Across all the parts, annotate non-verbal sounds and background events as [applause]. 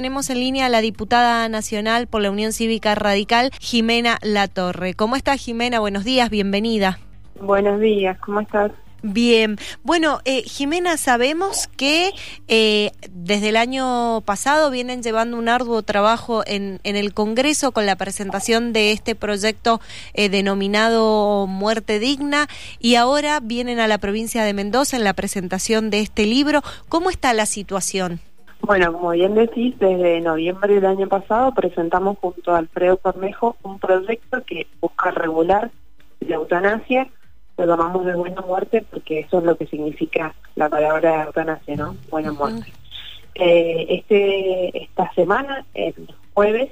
Tenemos en línea a la diputada nacional por la Unión Cívica Radical, Jimena Latorre. ¿Cómo está Jimena? Buenos días, bienvenida. Buenos días, ¿cómo estás? Bien, bueno, eh, Jimena, sabemos que eh, desde el año pasado vienen llevando un arduo trabajo en, en el Congreso con la presentación de este proyecto eh, denominado Muerte Digna y ahora vienen a la provincia de Mendoza en la presentación de este libro. ¿Cómo está la situación? Bueno, como bien decís, desde noviembre del año pasado presentamos junto a Alfredo Cornejo un proyecto que busca regular la eutanasia, lo llamamos de buena muerte porque eso es lo que significa la palabra eutanasia, ¿no? Buena muerte. Eh, este Esta semana, el jueves,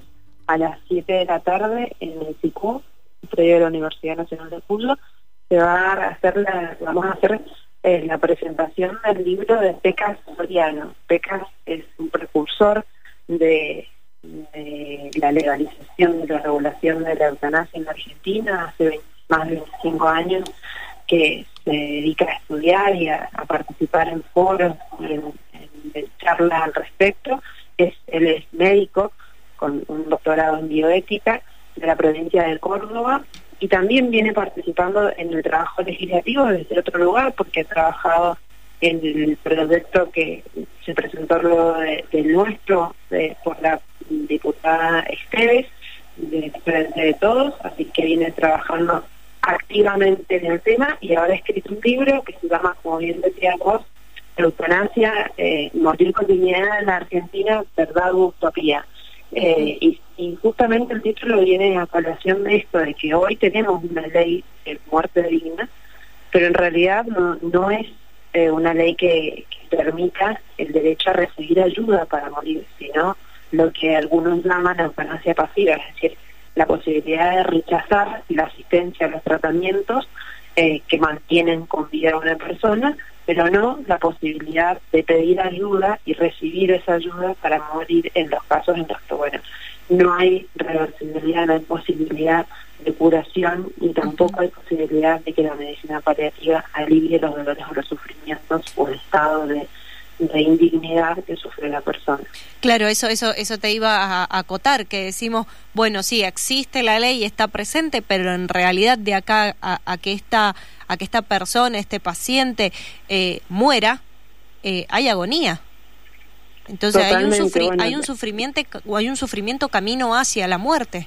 a las 7 de la tarde, en el SICU, predio de la Universidad Nacional de Cuyo, se va a hacer la, vamos a hacer eh, la presentación del libro de Pecas Soriano. Pecas es un precursor de, la legalización de la regulación de la eutanasia en Argentina hace más de 25 años que se dedica a estudiar y a, participar en foros y en, charlas al respecto. Es, él es médico con un doctorado en bioética de la provincia de Córdoba y también viene participando en el trabajo legislativo desde otro lugar porque ha trabajado en el proyecto que se presentó luego del nuestro por la diputada Esteves de Frente de Todos, así que viene trabajando activamente en el tema y ahora ha escrito un libro que se llama, como bien decía vos, Eutanasia, eh, Morir con dignidad en la Argentina, Verdad Utopía. Eh, y, justamente el título viene a colación de esto, de que hoy tenemos una ley de muerte digna, pero en realidad no, no es eh, una ley que, permita el derecho a recibir ayuda para morir, sino lo que algunos llaman eutanasia pasiva, es decir, la posibilidad de rechazar la asistencia a los tratamientos eh, que mantienen con vida a una persona pero no la posibilidad de pedir ayuda y recibir esa ayuda para morir en los casos en los que, bueno, no hay reversibilidad, no hay posibilidad de curación y tampoco hay posibilidad de que la medicina paliativa alivie los dolores o los sufrimientos o el estado de, indignidad que sufre la persona. Claro, eso, eso, eso te iba a acotar, que decimos, bueno, sí, existe la ley, está presente, pero en realidad de acá a, a que esta a que esta persona, este paciente, eh, muera, eh, hay agonía. Entonces hay un, hay un sufrimiento hay un sufrimiento camino hacia la muerte.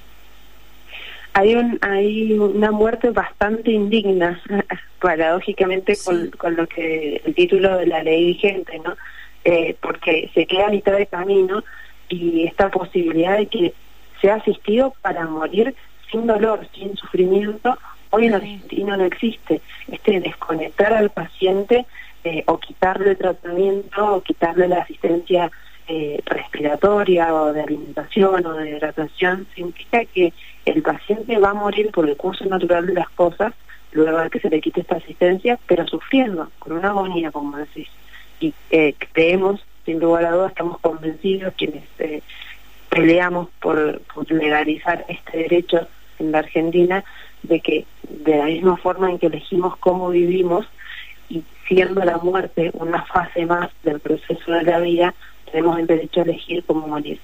Hay un hay una muerte bastante indigna, [laughs] paradójicamente con, con lo que el título de la ley vigente, ¿no? Eh, porque se queda a mitad de camino y esta posibilidad de que sea asistido para morir sin dolor, sin sufrimiento Hoy en Argentina no existe. Este desconectar al paciente eh, o quitarle tratamiento o quitarle la asistencia eh, respiratoria o de alimentación o de hidratación, significa que el paciente va a morir por el curso natural de las cosas luego de que se le quite esta asistencia, pero sufriendo, con una agonía, como decís. Y eh, creemos, sin lugar a dudas, estamos convencidos quienes peleamos por legalizar este derecho en la Argentina, de que de la misma forma en que elegimos cómo vivimos y siendo la muerte una fase más del proceso de la vida, tenemos el derecho a elegir cómo morir.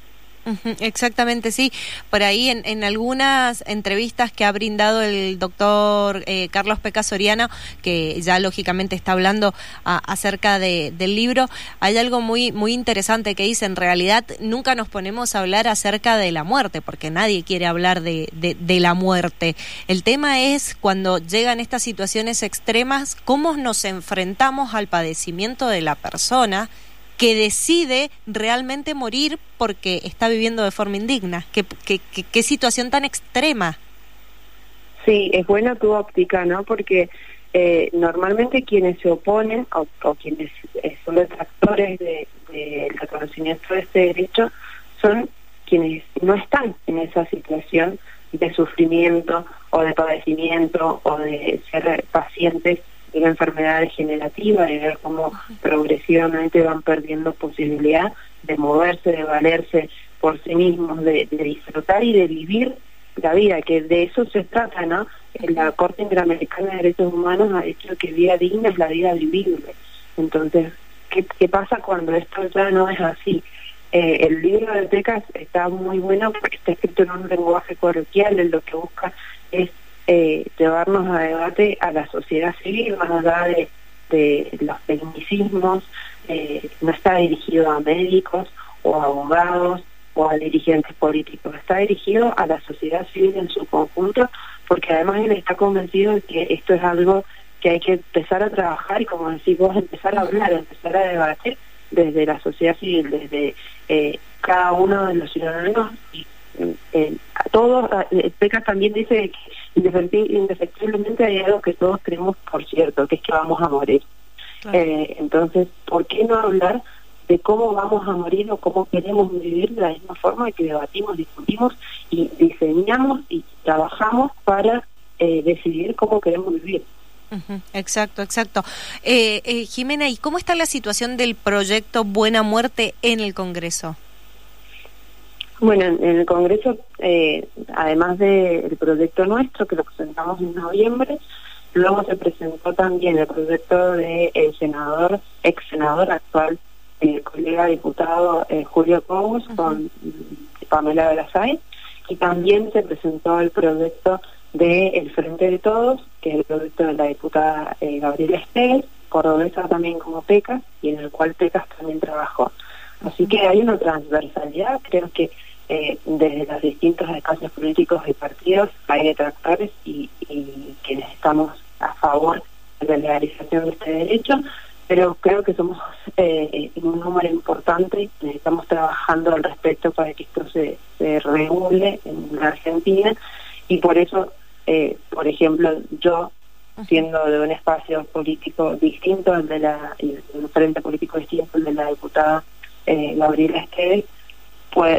Exactamente, sí. Por ahí en, en, algunas entrevistas que ha brindado el doctor eh, Carlos Peca Soriano, que ya lógicamente está hablando acerca de, del libro, hay algo muy, muy interesante que dice, en realidad nunca nos ponemos a hablar acerca de la muerte, porque nadie quiere hablar de, de la muerte. El tema es cuando llegan estas situaciones extremas, cómo nos enfrentamos al padecimiento de la persona que decide realmente morir porque está viviendo de forma indigna. ¿Qué, qué, qué, situación tan extrema? Sí, es buena tu óptica, ¿no? Porque eh, normalmente quienes se oponen o, quienes eh, son detractores del de, reconocimiento de este derecho son quienes no están en esa situación de sufrimiento o de padecimiento o de ser pacientes una enfermedad degenerativa, de ver cómo progresivamente van perdiendo posibilidad de moverse, de valerse por sí mismos, de, disfrutar y de vivir la vida, que de eso se trata, ¿no? La Corte Interamericana de Derechos Humanos ha dicho que vida digna es la vida vivible. Entonces, ¿qué, qué pasa cuando esto ya no es así? Eh, el libro de Tecas está muy bueno porque está escrito en un lenguaje coloquial, en lo que busca es eh, llevarnos a debate a la sociedad civil, más allá de, de los tecnicismos, eh, no está dirigido a médicos o a abogados o a dirigentes políticos, está dirigido a la sociedad civil en su conjunto, porque además él está convencido de que esto es algo que hay que empezar a trabajar y como decís vos, empezar a hablar, empezar a debatir desde la sociedad civil, desde eh, cada uno de los ciudadanos eh, todos, eh, también dice que indefectiblemente hay algo que todos creemos por cierto, que es que vamos a morir. Eh, entonces, ¿por qué no hablar de cómo vamos a morir o cómo queremos vivir de la misma forma que debatimos, discutimos y diseñamos y trabajamos para eh, decidir cómo queremos vivir? Exacto, exacto. Eh, eh, Jimena, ¿y cómo está la situación del proyecto Buena Muerte en el Congreso? Bueno, en, el Congreso, eh, además del proyecto nuestro, que lo presentamos en noviembre, luego se presentó también el proyecto del senador, ex senador actual, el colega diputado eh, Julio Pous con Pamela Belasay, y también se presentó el proyecto de El Frente de Todos, que es el proyecto de la diputada eh, Gabriela Estés, cordobesa también como PECAS, y en el cual PECAS también trabajó. Así que hay una transversalidad, creo que eh, desde los distintos espacios políticos y partidos hay detractores y, y quienes estamos a favor de la legalización de este derecho, pero creo que somos eh, un número importante. Y estamos trabajando al respecto para que esto se, se regule en la Argentina y por eso eh, por ejemplo, yo, siendo de un espacio político distinto al de la, un frente político distinto al de la diputada eh, Gabriela Esteves,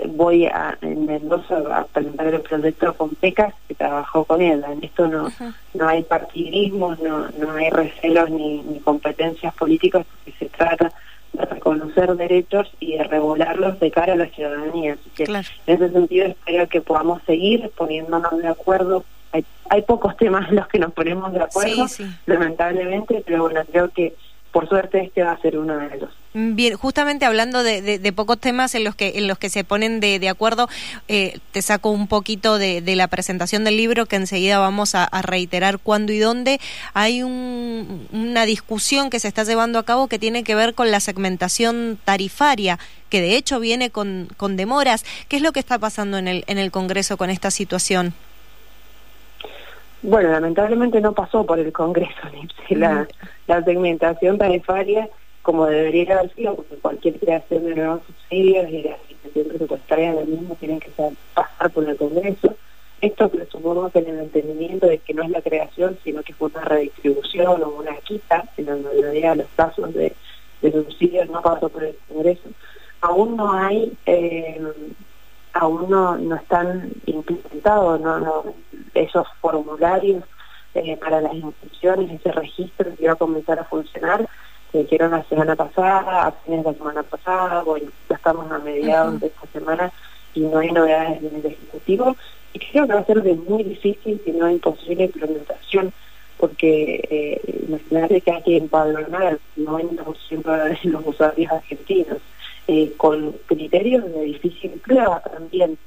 voy a en Mendoza a presentar el proyecto con PECAS que trabajó con él. En esto no no hay partidismo, no, no hay recelos ni, ni competencias políticas, porque se trata de reconocer derechos y de regularlos de cara a la ciudadanía. Así que en ese sentido espero que podamos seguir poniéndonos de acuerdo hay, hay pocos temas en los que nos ponemos de acuerdo, lamentablemente, pero bueno, creo que por suerte este va a ser uno de ellos. Bien, justamente hablando de, pocos temas en los que en los que se ponen de, de acuerdo, eh, te saco un poquito de, la presentación del libro que enseguida vamos a, reiterar cuándo y dónde. Hay una discusión que se está llevando a cabo que tiene que ver con la segmentación tarifaria, que de hecho viene con, con demoras. ¿Qué es lo que está pasando en el en el Congreso con esta situación? Bueno, lamentablemente no pasó por el Congreso la, la segmentación tarifaria como debería haber sido, porque cualquier creación de nuevos subsidios y la asignación presupuestaria del mismo tienen que pasar por el Congreso. Esto presupone que en el entendimiento de que no es la creación, sino que fue una redistribución o una quita, en la mayoría de los casos de, subsidios no pasó por el Congreso. Aún no hay, eh, aún no, no están implementados, no, esos formularios eh, para las inscripciones, ese registro que iba a comenzar a funcionar, que hicieron la semana pasada, a fines de la semana pasada, bueno, ya estamos a mediados de esta semana y no hay novedades en el Ejecutivo. Y creo que va a ser de muy difícil, si no imposible implementación, porque eh, imagínate que hay que empadronar al 90% de los usuarios argentinos, eh, con criterios de difícil prueba también,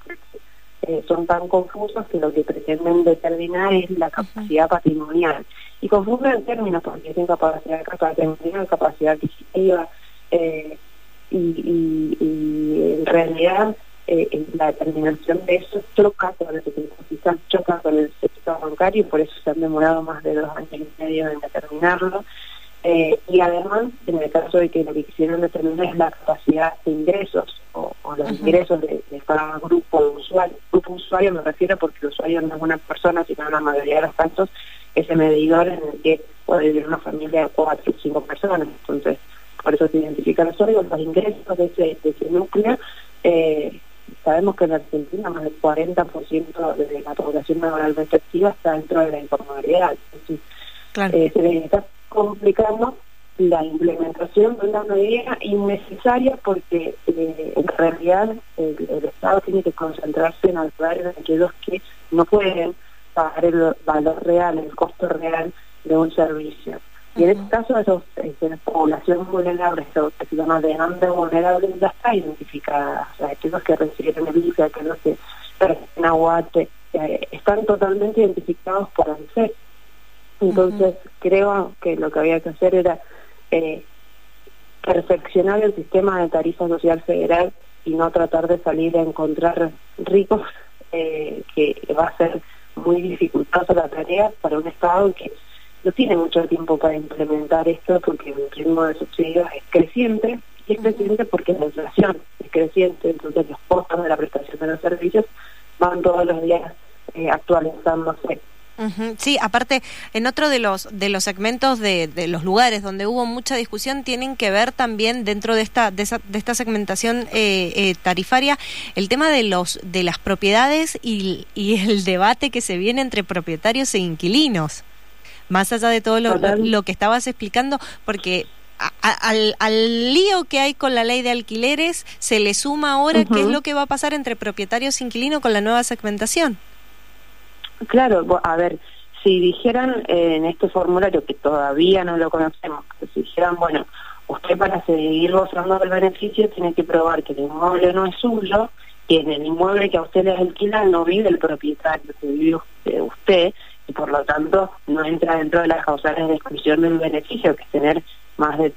eh, son tan confusos que lo que pretenden determinar es la capacidad patrimonial. Y confunden en términos porque es capacidad patrimonial, capacidad adquisitiva, eh, y, en realidad eh, la determinación de eso choca con el choca con el sector bancario y por eso se han demorado más de dos años y medio en determinarlo. Eh, y además, en el caso de que lo que quisieron determinar es la capacidad de ingresos o, los ingresos de, cada grupo de usuarios. Grupo usuario me refiero porque el usuario no es una persona, sino la mayoría de los casos ese medidor en el que puede vivir una familia de cuatro o cinco personas. Entonces, por eso se identifican los usuarios, los ingresos de ese, de ese núcleo. Eh, sabemos que en Argentina más del 40% de la población laboralmente activa está dentro de la informalidad. Entonces, claro. eh, se necesita complicando la implementación de una medida innecesaria porque eh, en realidad el, Estado tiene que concentrarse en ayudar a aquellos que no pueden pagar el valor real, el costo real de un servicio. Y en este caso, esos, esa población vulnerable, eso que se llama demanda vulnerable, ya está identificada. O sea, aquellos que reciben el IFE, aquellos que reciben aguate, eh, están totalmente identificados por ANSES. Entonces, creo que lo que había que hacer era eh, perfeccionar el sistema de tarifa social federal y no tratar de salir a encontrar ricos, eh, que va a ser muy dificultosa la tarea para un Estado que no tiene mucho tiempo para implementar esto porque el ritmo de subsidios es creciente y es creciente porque la inflación es creciente, entonces los costos de la prestación de los servicios van todos los días eh, actualizándose. Sí, aparte, en otro de los de los segmentos de, de, los lugares donde hubo mucha discusión tienen que ver también dentro de esta de, esa, de esta segmentación eh, eh, tarifaria el tema de los de las propiedades y, y, el debate que se viene entre propietarios e inquilinos. Más allá de todo lo, lo que estabas explicando, porque al, al, lío que hay con la ley de alquileres se le suma ahora qué es lo que va a pasar entre propietarios e inquilinos con la nueva segmentación. Claro, a ver, si dijeran en este formulario, que todavía no lo conocemos, si dijeran, bueno, usted para seguir gozando del beneficio tiene que probar que el inmueble no es suyo, que en el inmueble que a usted le alquila no vive el propietario, que vive usted, y por lo tanto no entra dentro de las causales de exclusión del beneficio, que es tener más de,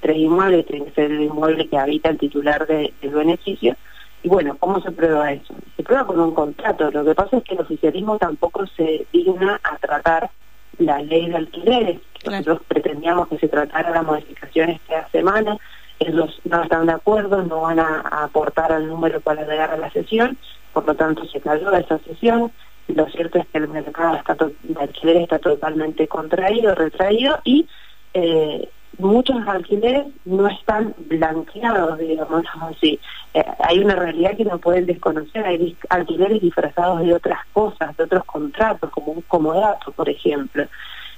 tres inmuebles, tiene que ser el inmueble que habita el titular del beneficio, y bueno, ¿cómo se prueba eso? Se prueba con un contrato. Lo que pasa es que el oficialismo tampoco se digna a tratar la ley de alquileres. Nosotros pretendíamos que se tratara la modificación esta semana. Ellos no están de acuerdo, no van a, aportar al número para llegar a la sesión. Por lo tanto, se cayó esa sesión. Lo cierto es que el mercado está de alquileres está totalmente contraído, retraído y eh, muchos alquileres no están blanqueados, digamos así. Eh, hay una realidad que no pueden desconocer, hay alquileres disfrazados de otras cosas, de otros contratos, como un comodato, por ejemplo.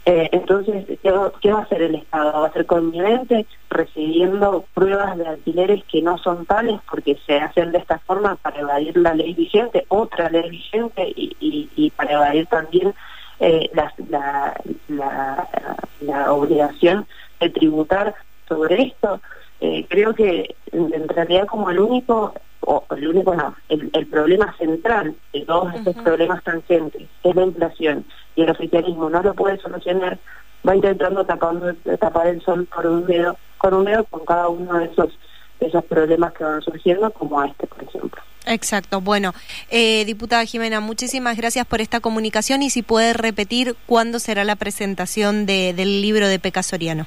Eh, entonces, ¿qué va, ¿qué va, a hacer el Estado? ¿Va a ser connivente recibiendo pruebas de alquileres que no son tales porque se hacen de esta forma para evadir la ley vigente, otra ley vigente y, y, para evadir también eh, la obligación de tributar sobre esto, eh, creo que en, realidad como el único, o el único no, el, el problema central de todos estos problemas tangentes es la inflación y el oficialismo no lo puede solucionar, va intentando tapando, tapar el sol por un dedo, con un dedo con cada uno de esos, de esos problemas que van surgiendo, como este, por ejemplo. Exacto. Bueno, eh, diputada Jimena, muchísimas gracias por esta comunicación y si puede repetir cuándo será la presentación de, del libro de Peca Soriano.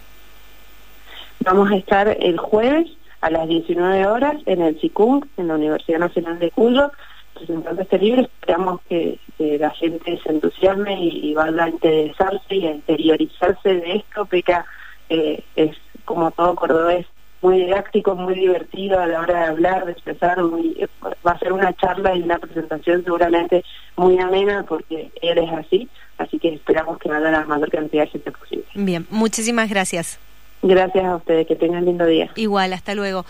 Vamos a estar el jueves a las 19 horas en el CICUM, en la Universidad Nacional de Cuyo, presentando este libro. Esperamos que, la gente se entusiasme y, vaya a interesarse y a interiorizarse de esto. Peca eh, es, como todo cordobés, muy didáctico, muy divertido a la hora de hablar, de expresar, muy, va a ser una charla y una presentación seguramente muy amena porque él es así, así que esperamos que vaya la mayor cantidad de gente posible. Bien, muchísimas gracias. Gracias a ustedes, que tengan lindo día. Igual, hasta luego.